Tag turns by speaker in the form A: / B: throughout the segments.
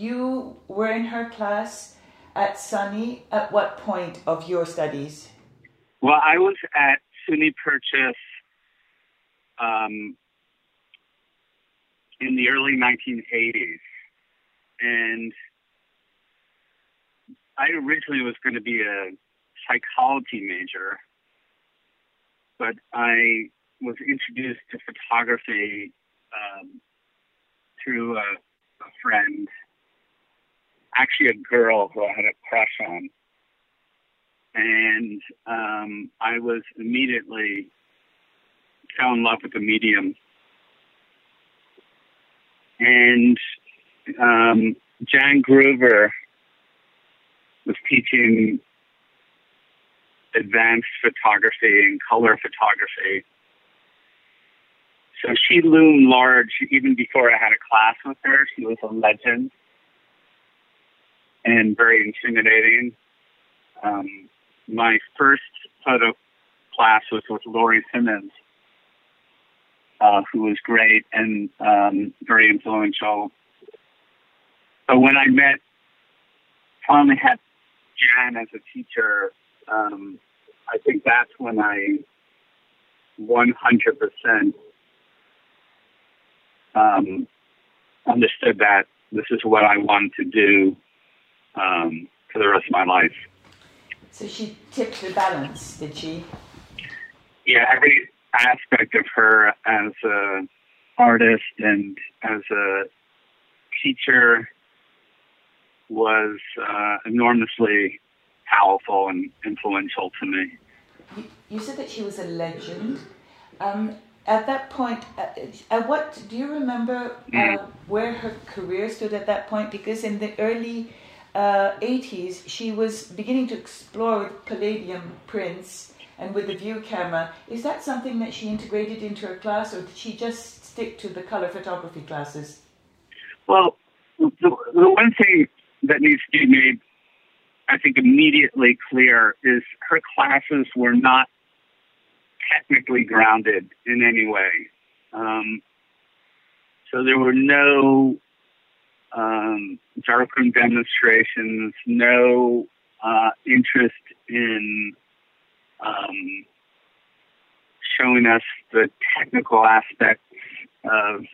A: you were in her class at SUNY at what point of your studies?
B: Well, I was at SUNY Purchase um, in the early 1980s. And I originally was going to be a psychology major, but I was introduced to photography um, through a, a friend, actually a girl who I had a crush on. And um, I was immediately fell in love with the medium. And um, Jan Groover was teaching advanced photography and color photography. So she loomed large even before I had a class with her. She was a legend and very intimidating. Um, my first photo class was with Laurie Simmons, uh, who was great and um, very influential. But when I met, finally had Jan as a teacher, um, I think that's when I 100% um, understood that this is what I wanted to do um, for the rest of my life.
A: So she tipped the balance, did she?
B: Yeah, every aspect of her as a artist and as a teacher was uh, enormously powerful and influential to me.
A: You, you said that she was a legend. Um, at that point, uh, at what do you remember uh, mm. where her career stood at that point? Because in the early uh, 80s, she was beginning to explore with Palladium prints and with the view camera. Is that something that she integrated into her class, or did she just stick to the color photography classes?
B: Well, the, the one thing that needs to be made, I think, immediately clear is her classes were not technically grounded in any way. Um, so there were no um, darkroom demonstrations, no uh, interest in um, showing us the technical aspects of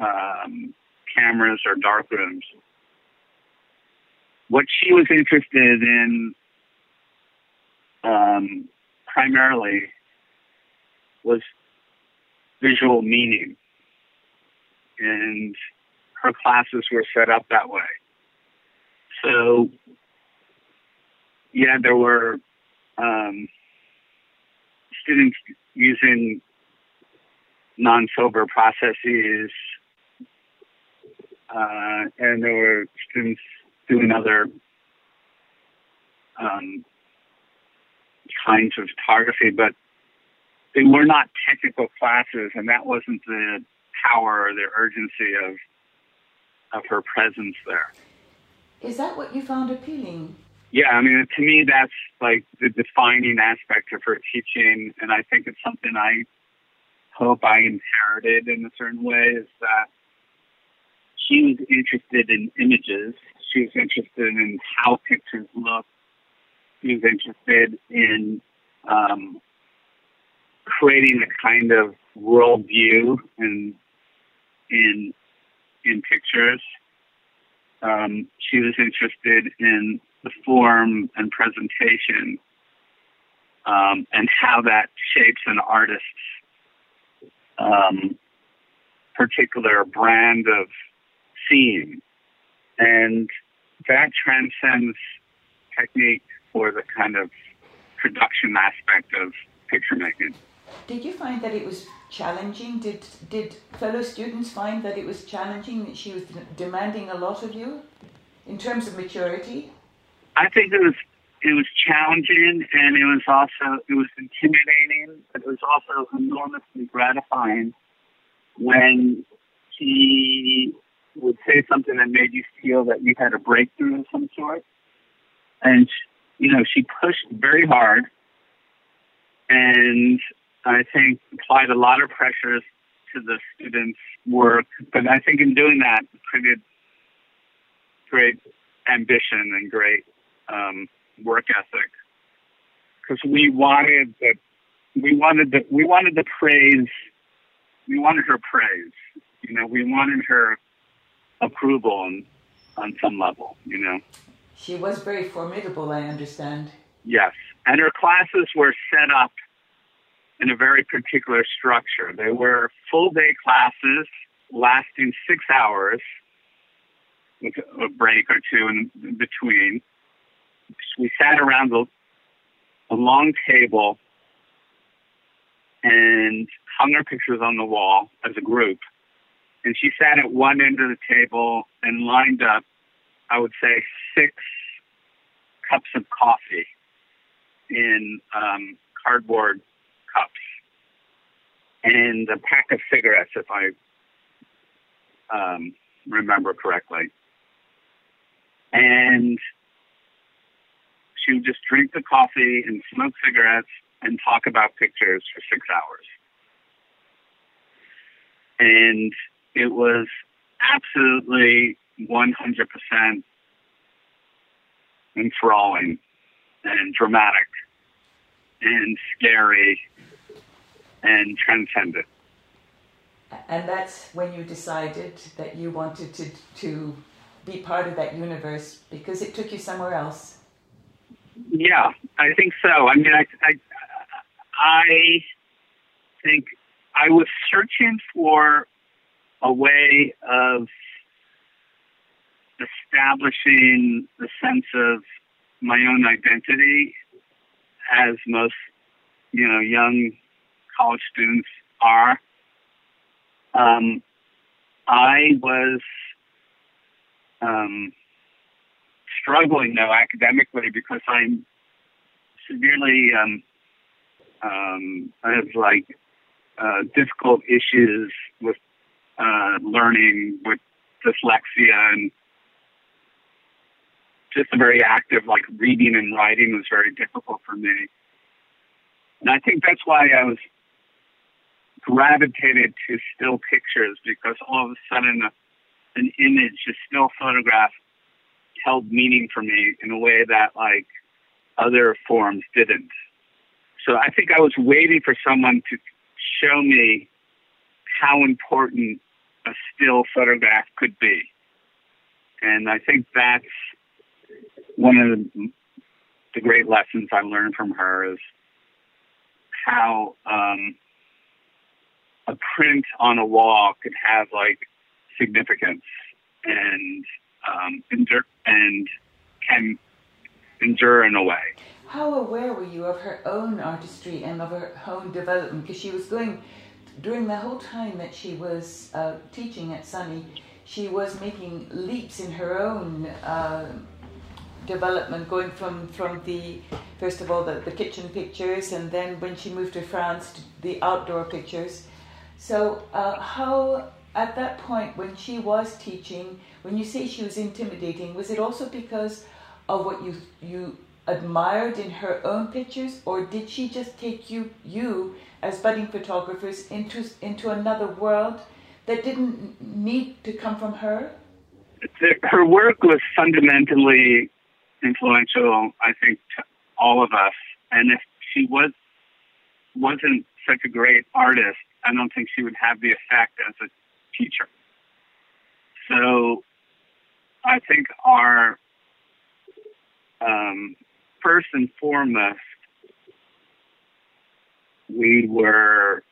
B: um, cameras or darkrooms. What she was interested in um, primarily was visual meaning. And her classes were set up that way. So, yeah, there were um, students using non silver processes, uh, and there were students doing other um, kinds of photography, but they were not technical classes, and that wasn't the power or the urgency of of her presence there.
A: Is that what you found appealing?
B: Yeah, I mean, to me, that's like the defining aspect of her teaching, and I think it's something I hope I inherited in a certain way. Is that she was interested in images. She was interested in how pictures look. She was interested in um, creating a kind of worldview and in in pictures. Um, she was interested in the form and presentation um, and how that shapes an artist's um, particular brand of seeing. And that transcends technique or the kind of production aspect of picture making.
A: Did you find that it was challenging? Did did fellow students find that it was challenging? That she was demanding a lot of you in terms of maturity.
B: I think it was it was challenging, and it was also it was intimidating, but it was also enormously gratifying when she would say something that made you feel that you had a breakthrough of some sort. And you know, she pushed very hard, and I think applied a lot of pressures to the students' work. But I think in doing that, created great ambition and great um, work ethic. Because we wanted the we wanted the we wanted the praise we wanted her praise you know we wanted her approval on on some level you know?
A: She was very formidable i understand.
B: Yes. And her classes were set up in a very particular structure they were full day classes lasting six hours with a break or two in between we sat around a long table and hung our pictures on the wall as a group. And she sat at one end of the table and lined up, I would say, six cups of coffee in um, cardboard cups and a pack of cigarettes, if I um, remember correctly. And she would just drink the coffee and smoke cigarettes and talk about pictures for six hours. And it was absolutely 100% enthralling and dramatic and scary and transcendent.
A: And that's when you decided that you wanted to, to be part of that universe because it took you somewhere else.
B: Yeah, I think so. I mean, I, I, I think I was searching for a way of establishing the sense of my own identity, as most, you know, young college students are. Um, I was um, struggling though academically because I'm severely um, um, I have like uh, difficult issues with uh, learning with dyslexia and just a very active like reading and writing was very difficult for me. And I think that's why I was gravitated to still pictures because all of a sudden a, an image, a still photograph held meaning for me in a way that like other forms didn't. So I think I was waiting for someone to show me how important a still photograph could be. And I think that's one of the, great lessons I learned from her is how um, a print on a wall could have like significance and um, endure and can endure in a way.
A: How aware were you of her own artistry and of her own development? Because she was going during the whole time that she was uh, teaching at SUNY, she was making leaps in her own uh, development, going from, from the first of all the, the kitchen pictures, and then when she moved to France, to the outdoor pictures. So, uh, how at that point when she was teaching, when you say she was intimidating, was it also because of what you you admired in her own pictures, or did she just take you you as budding photographers into into another world that didn't need to come from her?
B: Her work was fundamentally influential, I think, to all of us. And if she was wasn't such a great artist, I don't think she would have the effect as a teacher. So I think our um, first and foremost, we were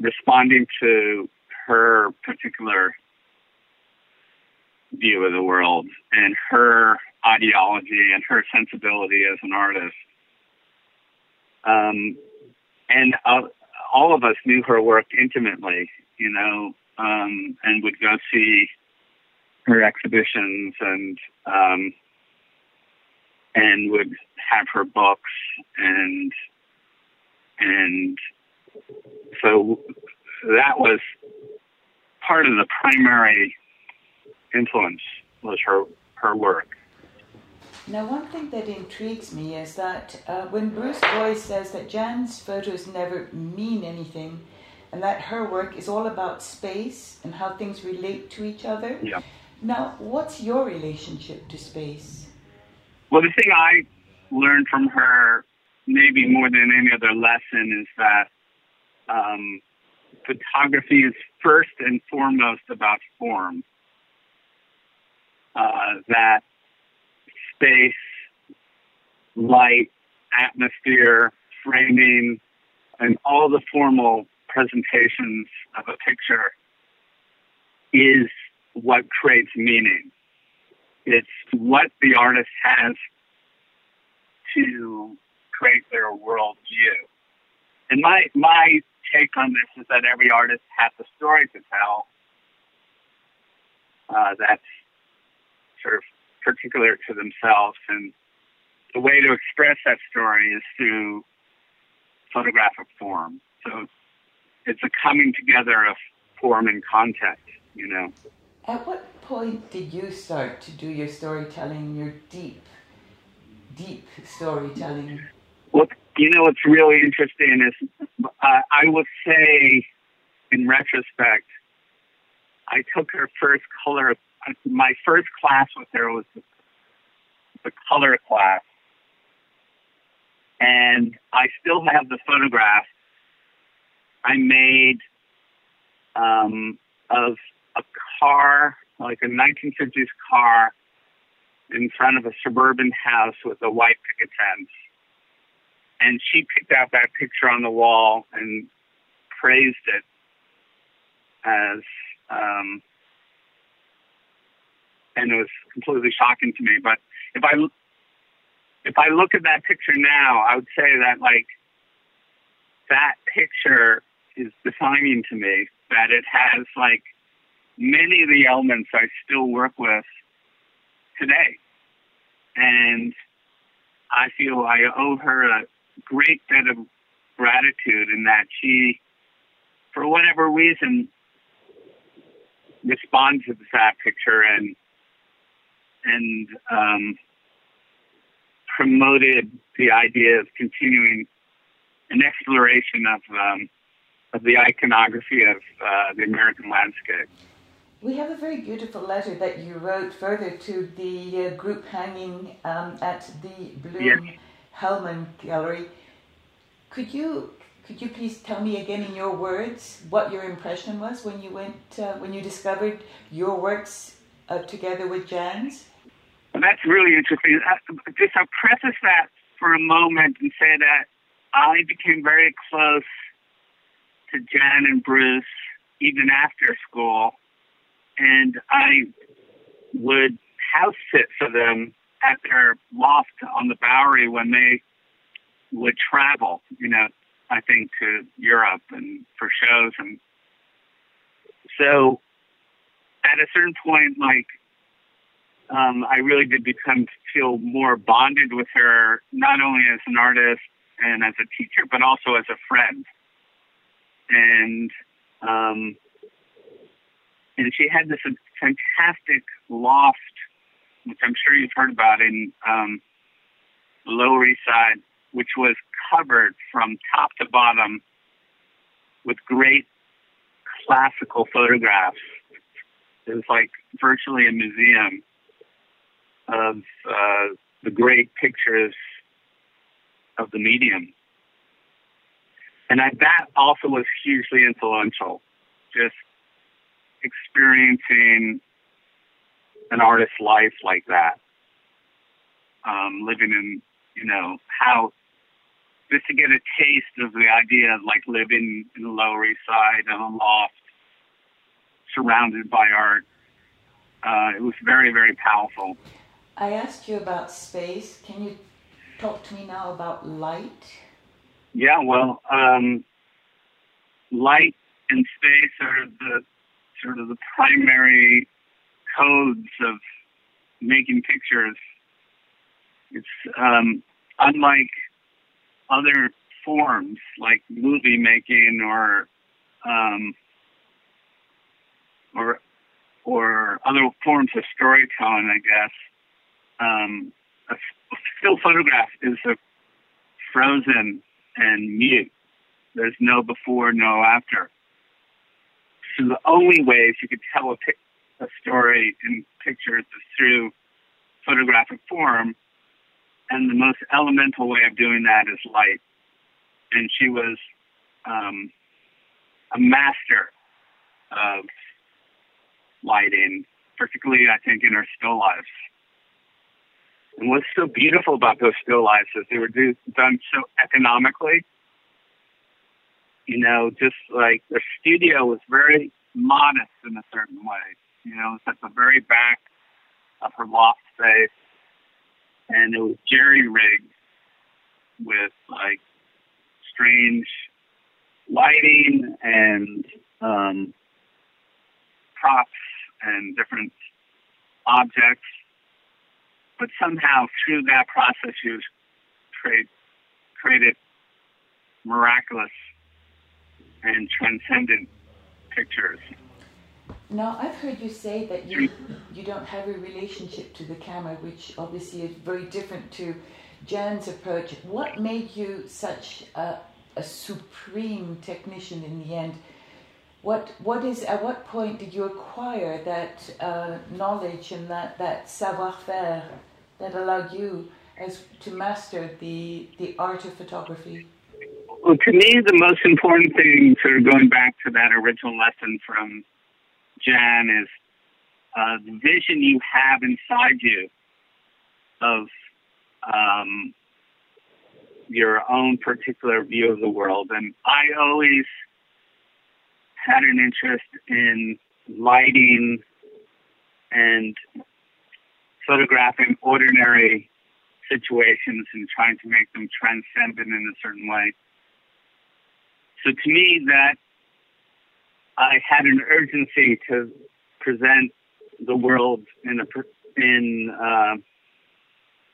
B: responding to her particular view of the world and her ideology and her sensibility as an artist. Um, and uh, all of us knew her work intimately, you know, um, and would go see her exhibitions and um, and would have her books and and so that was part of the primary influence was her her work.
A: Now, one thing that intrigues me is that uh, when Bruce Boice says that Jan's photos never mean anything, and that her work is all about space and how things relate to each other.
B: Yeah.
A: Now, what's your relationship to space?
B: Well, the thing I learned from her, maybe more than any other lesson, is that um, photography is first and foremost about form. Uh, that space, light, atmosphere, framing, and all the formal presentations of a picture is what creates meaning. It's what the artist has to create their worldview. And my my take on this is that every artist has a story to tell uh, that's particular to themselves, and the way to express that story is through photographic form. So it's a coming together of form and context, you know.
A: At what point did you start to do your storytelling, your deep, deep storytelling?
B: Well, you know what's really interesting is uh, I would say, in retrospect, I took her first color. My first class with her was the, color class, and I still have the photograph I made um, of a car, like a 1950s car, in front of a suburban house with a white picket fence. And she picked out that picture on the wall and praised it as, um, and it was completely shocking to me. But if I if I look at that picture now, I would say that like that picture is defining to me. That it has like many of the elements I still work with today. And I feel I owe her a great debt of gratitude in that she, for whatever reason, responded to that picture and and um, promoted the idea of continuing an exploration of um, of the iconography of uh, the American landscape.
A: We have a very beautiful letter that you wrote further to the uh, group hanging um, at the Blum yes. Helman Gallery. Could you could you please tell me again in your words what your impression was when you went uh, when you discovered your works uh, together with Jan's?
B: That's really interesting. Uh, just I'll preface that for a moment and say that I became very close to Jan and Bruce even after school and I would house sit for them at their loft on the Bowery when they would travel, you know, I think to Europe and for shows. And so at a certain point, like, um, I really did become feel more bonded with her, not only as an artist and as a teacher, but also as a friend. And um, and she had this fantastic loft, which I'm sure you've heard about in um, Lower East Side, which was covered from top to bottom with great classical photographs. It was like virtually a museum of uh, the great pictures of the medium. And I, that also was hugely influential. Just experiencing an artist's life like that, um, living in, you know, how just to get a taste of the idea of like living in the Lower East Side in a loft, surrounded by art. Uh, it was very, very powerful.
A: I asked you about space. Can you talk to me now about light?
B: Yeah, well, um, light and space are the sort of the primary codes of making pictures. It's um, unlike other forms like movie making or um, or or other forms of storytelling, I guess. Um, a still photograph is a frozen and mute. There's no before, no after. so the only ways you could tell a, a story in pictures is through photographic form, and the most elemental way of doing that is light. And she was um, a master of lighting, particularly I think in her still lives. And what's so beautiful about those still lives is they were do, done so economically. You know, just like the studio was very modest in a certain way. You know, it's at the very back of her loft space, and it was jerry rigged with like strange lighting and um, props and different objects. But somehow through that process, was create, created miraculous and transcendent pictures.
A: Now, I've heard you say that you, you don't have a relationship to the camera, which obviously is very different to Jan's approach. What made you such a, a supreme technician in the end? What, what is, at what point did you acquire that uh, knowledge and that, that savoir-faire that allowed you as to master the, the art of photography?
B: Well, to me, the most important thing, sort of going back to that original lesson from Jan, is uh, the vision you have inside you of um, your own particular view of the world. And I always had an interest in lighting and photographing ordinary situations and trying to make them transcendent in a certain way. So to me, that I had an urgency to present the world in a in uh,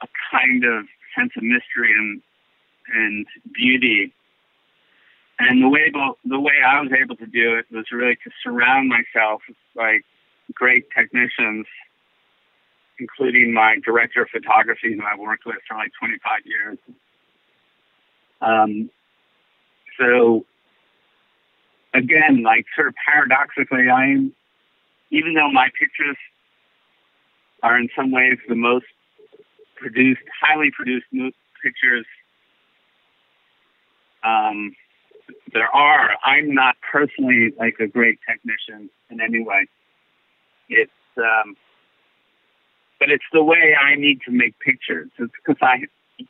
B: a kind of sense of mystery and and beauty. And the way the way I was able to do it was really to surround myself with like great technicians, including my director of photography, who I worked with for like 25 years. Um, so again, like sort of paradoxically, I'm, even though my pictures are in some ways the most produced, highly produced pictures um, there are, I'm not personally like a great technician in any way. It's, um, but it's the way I need to make pictures. It's because I,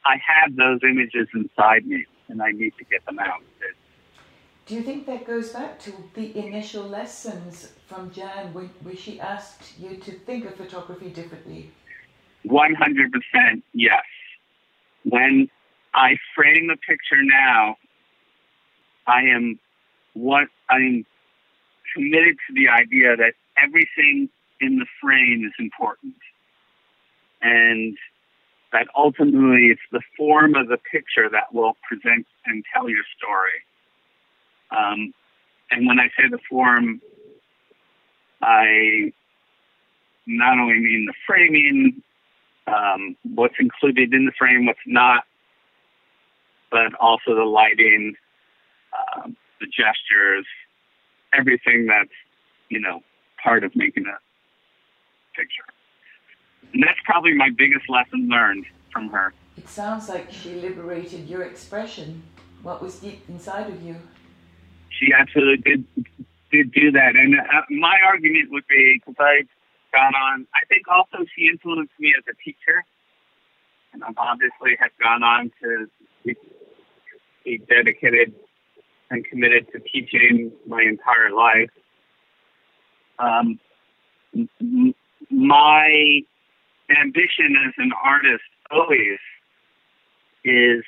B: I have those images inside me and I need to get them out.
A: Do you think that goes back to the initial lessons from Jan, where, where she asked you to think of photography differently?
B: 100% yes. When I frame a picture now, I am what I am committed to the idea that everything in the frame is important. And that ultimately it's the form of the picture that will present and tell your story. Um, and when I say the form, I not only mean the framing, um, what's included in the frame, what's not, but also the lighting, um, the gestures, everything that's, you know, part of making a picture. And that's probably my biggest lesson learned from her.
A: It sounds like she liberated your expression, what was deep inside of you
B: she absolutely did did do that. And uh, my argument would be because I've gone on. I think also she influenced me as a teacher, and I've obviously have gone on to be, be dedicated and committed to teaching my entire life. Um, my ambition as an artist always is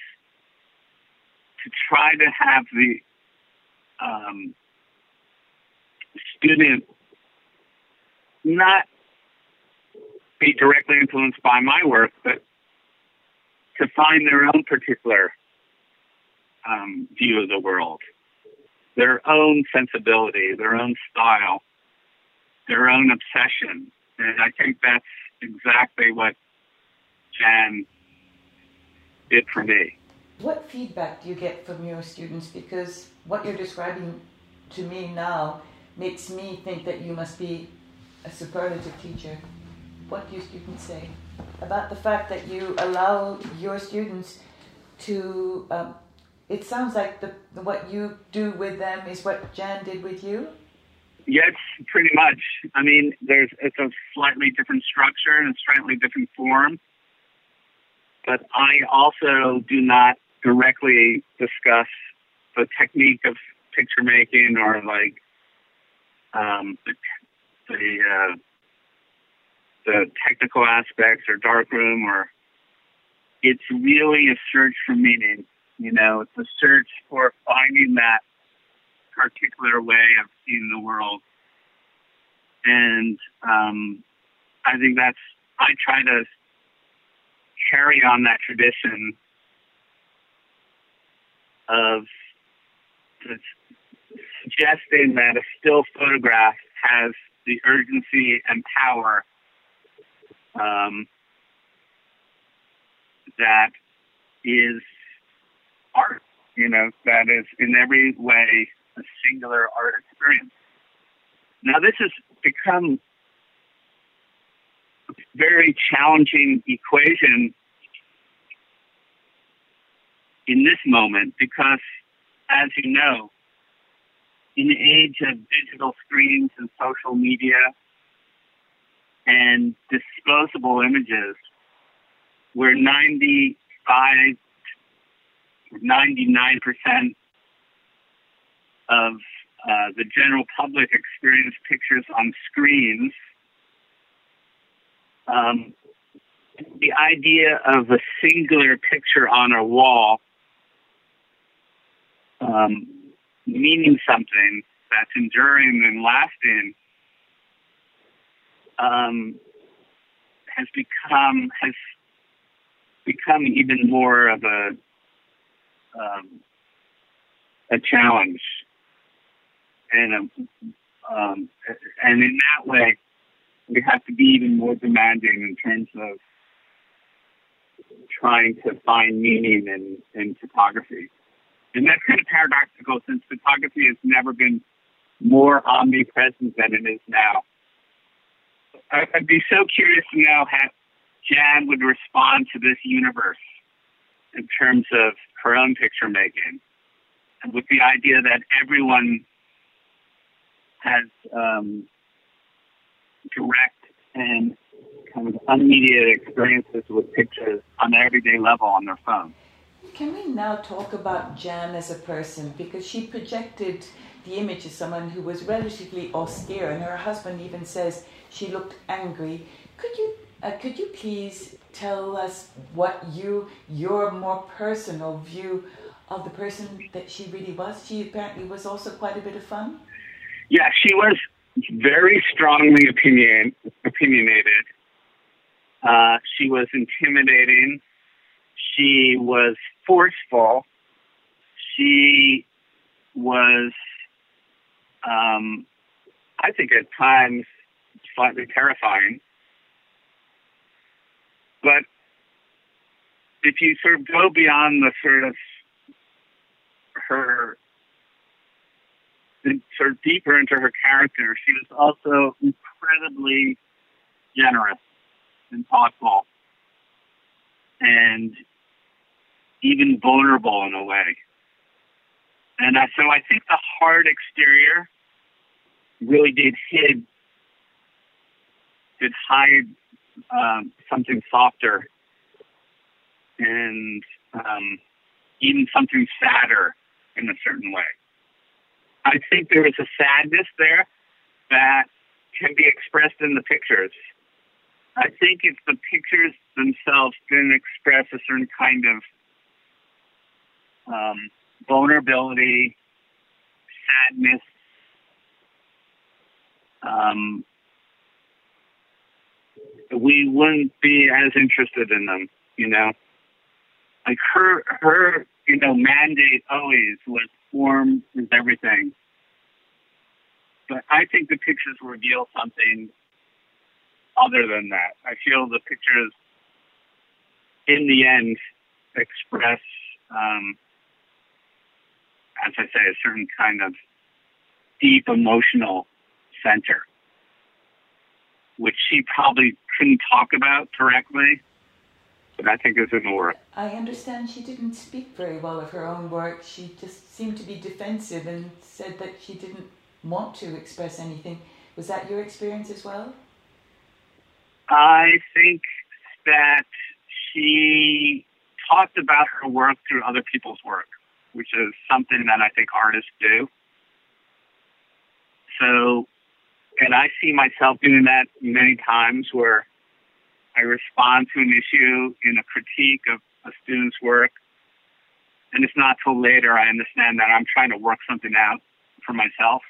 B: to try to have the um, student not be directly influenced by my work, but to find their own particular um, view of the world, their own sensibility, their own style, their own obsession. And I think that's exactly what Jan did for me.
A: What feedback do you get from your students? Because what you're describing to me now makes me think that you must be a superlative teacher. What do your students say about the fact that you allow your students to? Um, it sounds like the what you do with them is what Jan did with you.
B: Yes, pretty much. I mean, there's it's a slightly different structure and a slightly different form, but I also do not directly discuss the technique of picture making or like um, the the, uh, the technical aspects or darkroom or it's really a search for meaning. You know, it's a search for finding that particular way of seeing the world. And um, I think that's, I try to carry on that tradition of suggesting that a still photograph has the urgency and power um, that is art, you know, that is in every way a singular art experience. Now, this has become a very challenging equation in this moment because, as you know, in the age of digital screens and social media and disposable images, where 95, 99% of uh, the general public experience pictures on screens, um, the idea of a singular picture on a wall um, meaning something that's enduring and lasting um, has become has become even more of a um, a challenge and a, um, and in that way we have to be even more demanding in terms of trying to find meaning in, in photography. And that's kind of paradoxical since photography has never been more omnipresent than it is now. I'd be so curious to know how Jan would respond to this universe in terms of her own picture making, and with the idea that everyone has um, direct and kind of unmediated experiences with pictures on an everyday level on their phone.
A: Can we now talk about Jan as a person? Because she projected the image of someone who was relatively austere, and her husband even says she looked angry. Could you uh, could you please tell us what you your more personal view of the person that she really was? She apparently was also quite a bit of fun.
B: Yeah, she was very strongly opinion opinionated. Uh, she was intimidating. She was forceful. She was, um, I think, at times slightly terrifying. But if you sort of go beyond the sort of her sort of deeper into her character, she was also incredibly generous and thoughtful and even vulnerable in a way. And uh, so I think the hard exterior really did hid, did hide um, something softer and um, even something sadder in a certain way. I think there is a sadness there that can be expressed in the pictures. I think if the pictures themselves didn't express a certain kind of um, vulnerability, sadness, um, we wouldn't be as interested in them, you know. Like her, her, you know, mandate always was form is everything. But I think the pictures reveal something other than that. I feel the pictures, in the end, express um, as I say, a certain kind of deep emotional center, which she probably couldn't talk about directly, but I think is in the work.
A: I understand she didn't speak very well of her own work. She just seemed to be defensive and said that she didn't want to express anything. Was that your experience as well?
B: I think that she talked about her work through other people's work, which is something that I think artists do. So, and I see myself doing that many times where I respond to an issue in a critique of a student's work. And it's not till later I understand that I'm trying to work something out for myself.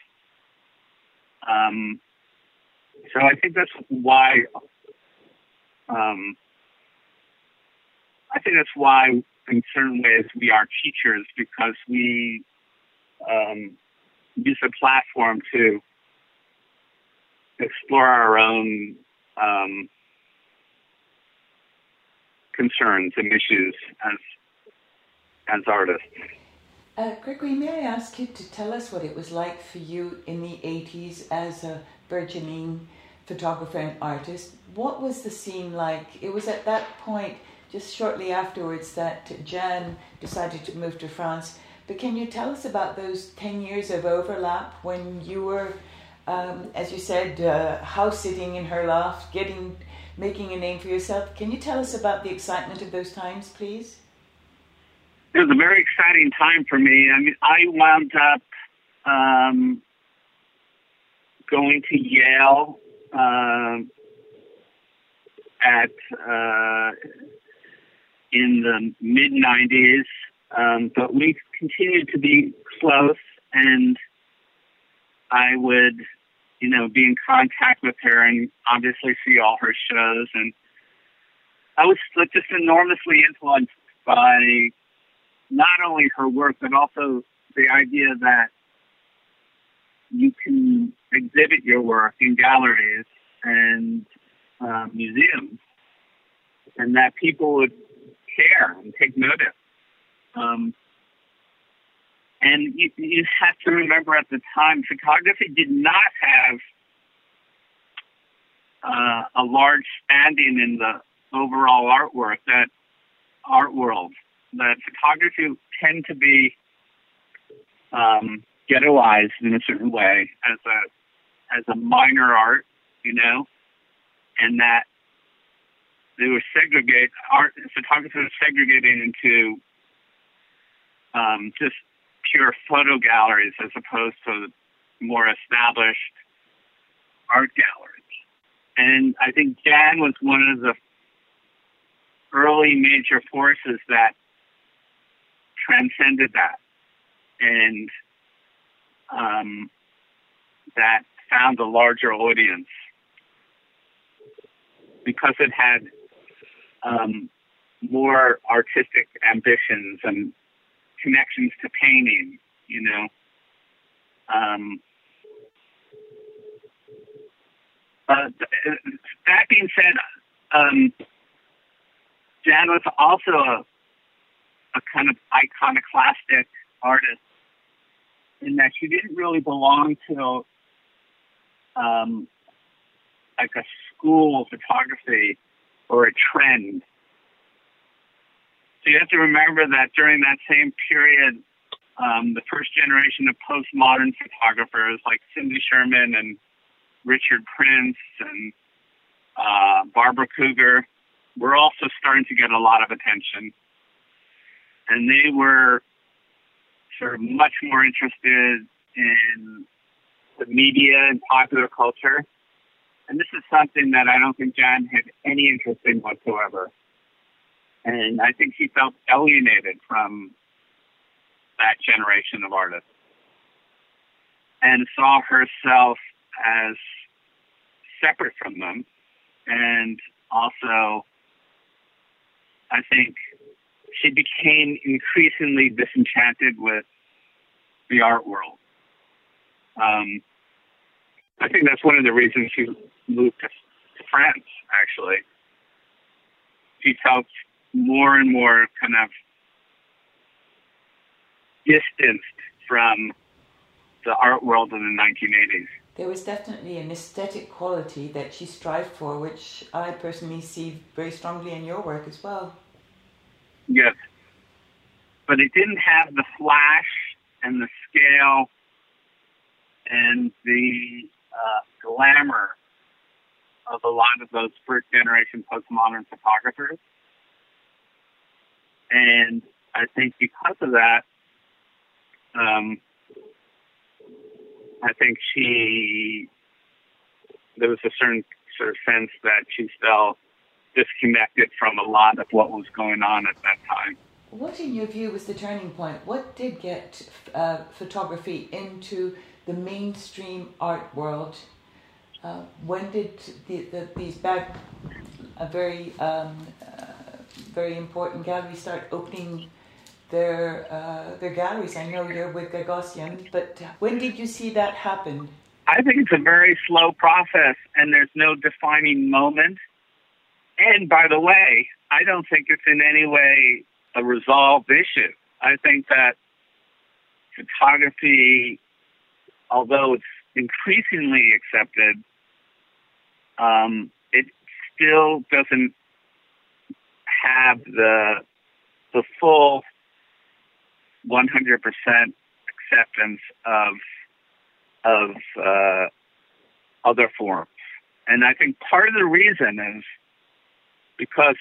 B: Um, so I think that's why um, I think that's why, in certain ways, we are teachers because we um, use a platform to explore our own um, concerns and issues as as artists.
A: Uh, Gregory, may I ask you to tell us what it was like for you in the 80s as a burgeoning photographer and artist? What was the scene like? It was at that point, just shortly afterwards, that Jan decided to move to France. But can you tell us about those 10 years of overlap when you were, um, as you said, uh, house sitting in her loft, getting, making a name for yourself? Can you tell us about the excitement of those times, please?
B: It was a very exciting time for me. I mean, I wound up um, going to Yale uh, at uh, in the mid '90s, um, but we continued to be close, and I would, you know, be in contact with her and obviously see all her shows, and I was just enormously influenced by not only her work but also the idea that you can exhibit your work in galleries and uh, museums, and that people would care and take notice. Um, and you, you have to remember at the time, photography did not have uh, a large standing in the overall artwork that art world. That photography tend to be um, ghettoized in a certain way as a as a minor art, you know, and that they were segregate art photographers segregating into um, just pure photo galleries as opposed to more established art galleries. And I think Jan was one of the early major forces that transcended that and um, that found a larger audience because it had um, more artistic ambitions and connections to painting, you know. Um, uh, that being said, um, Jan was also a, a kind of iconoclastic artist in that she didn't really belong to um, like a school of photography or a trend. So you have to remember that during that same period, um, the first generation of postmodern photographers like Cindy Sherman and Richard Prince and uh, Barbara Kruger were also starting to get a lot of attention. And they were sort of much more interested in the media and popular culture. And this is something that I don't think John had any interest in whatsoever. And I think she felt alienated from that generation of artists and saw herself as separate from them. And also, I think she became increasingly disenchanted with the art world. Um, I think that's one of the reasons she moved to, to France, actually. She felt more and more kind of distanced from the art world in the 1980s.
A: There was definitely an aesthetic quality that she strived for, which I personally see very strongly in your work as well.
B: Yes. But it didn't have the flash and the scale and the uh, glamour of a lot of those first generation postmodern photographers. And I think because of that, um, I think she there was a certain sort of sense that she felt disconnected from a lot of what was going on at that time.
A: What, in your view, was the turning point? What did get uh, photography into the mainstream art world? Uh, when did the, the, these bad, very, um, uh, very important galleries start opening their uh, their galleries. I know you're with Gagosian, but when did you see that happen?
B: I think it's a very slow process, and there's no defining moment. And by the way, I don't think it's in any way a resolved issue. I think that photography, although it's increasingly accepted, um, it still doesn't have the the full 100% acceptance of of uh, other forms. And I think part of the reason is because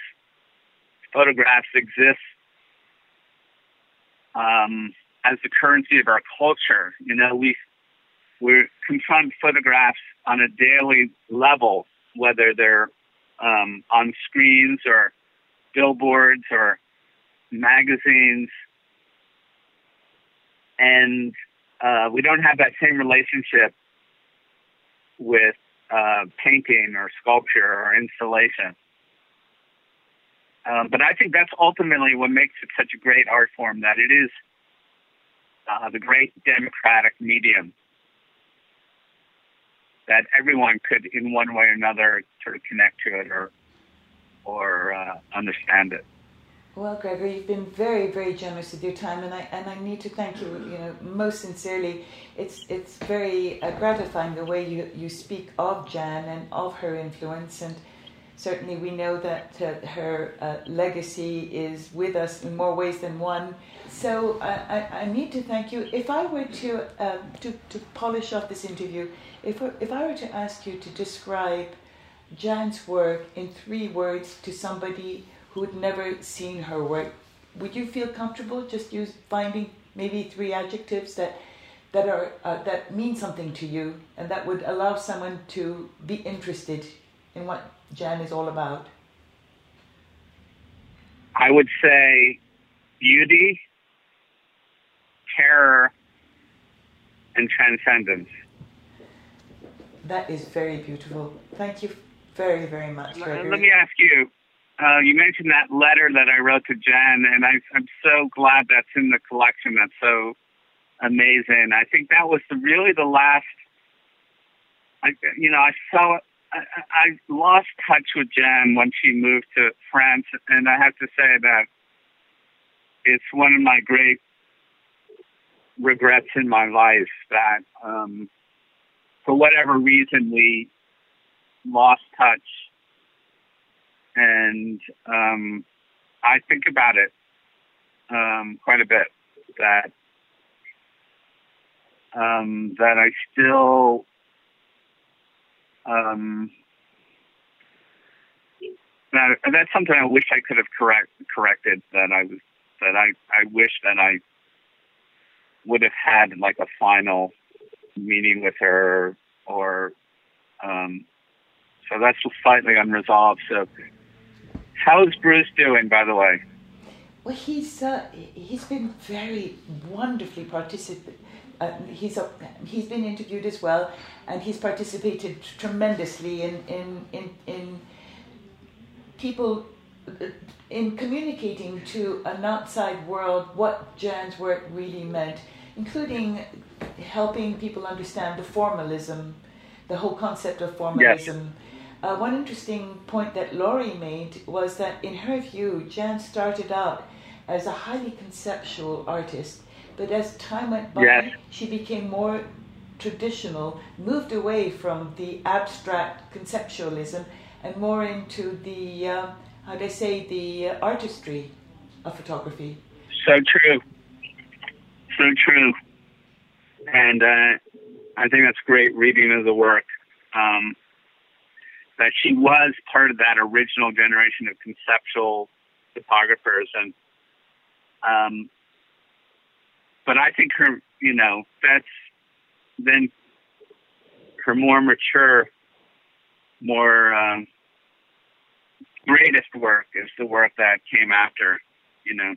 B: photographs exist um, as the currency of our culture. You know, we we confront photographs on a daily level, whether they're um, on screens or billboards or magazines and uh, we don't have that same relationship with uh, painting or sculpture or installation. Um, but I think that's ultimately what makes it such a great art form that it is uh, the great democratic medium that everyone could, in one way or another, sort of connect to it or or uh, understand it.
A: Well, Gregory, you've been very, very generous with your time, and I and I need to thank you, you know, most sincerely. It's it's very uh, gratifying the way you you speak of Jan and of her influence, and certainly we know that uh, her uh, legacy is with us in more ways than one. So I, I, I need to thank you. If I were to um, to to polish off this interview, if if I were to ask you to describe Jan's work in three words to somebody who had never seen her work, would you feel comfortable just use finding maybe three adjectives that that are uh, that mean something to you and that would allow someone to be interested in what Jan is all about?
B: I would say beauty, terror, and transcendence.
A: That is very beautiful. Thank you very, very much. Gregory.
B: Let me ask you uh, you mentioned that letter that I wrote to Jen, and I, I'm so glad that's in the collection. That's so amazing. I think that was the, really the last. I, you know, I saw. I, I lost touch with Jen when she moved to France, and I have to say that it's one of my great regrets in my life that, um, for whatever reason, we lost touch and um, I think about it um, quite a bit. That um, that I still um, that that's something I wish I could have correct corrected. That I was that I I wish that I would have had like a final meeting with her or um, so that's slightly unresolved. So How's Bruce doing, by the way?
A: Well, he's uh, he's been very wonderfully participant. Uh, he's uh, he's been interviewed as well, and he's participated tremendously in in in, in people uh, in communicating to an outside world what Jan's work really meant, including helping people understand the formalism, the whole concept of formalism. Yes uh, one interesting point that Laurie made was that, in her view, Jan started out as a highly conceptual artist, but as time went by, yes. she became more traditional, moved away from the abstract conceptualism and more into the, uh, how do I say, the artistry of photography.
B: So true. So true. And uh, I think that's great reading of the work. Um, that she was part of that original generation of conceptual photographers, and um, but I think her, you know, that's then her more mature, more um, greatest work is the work that came after, you know.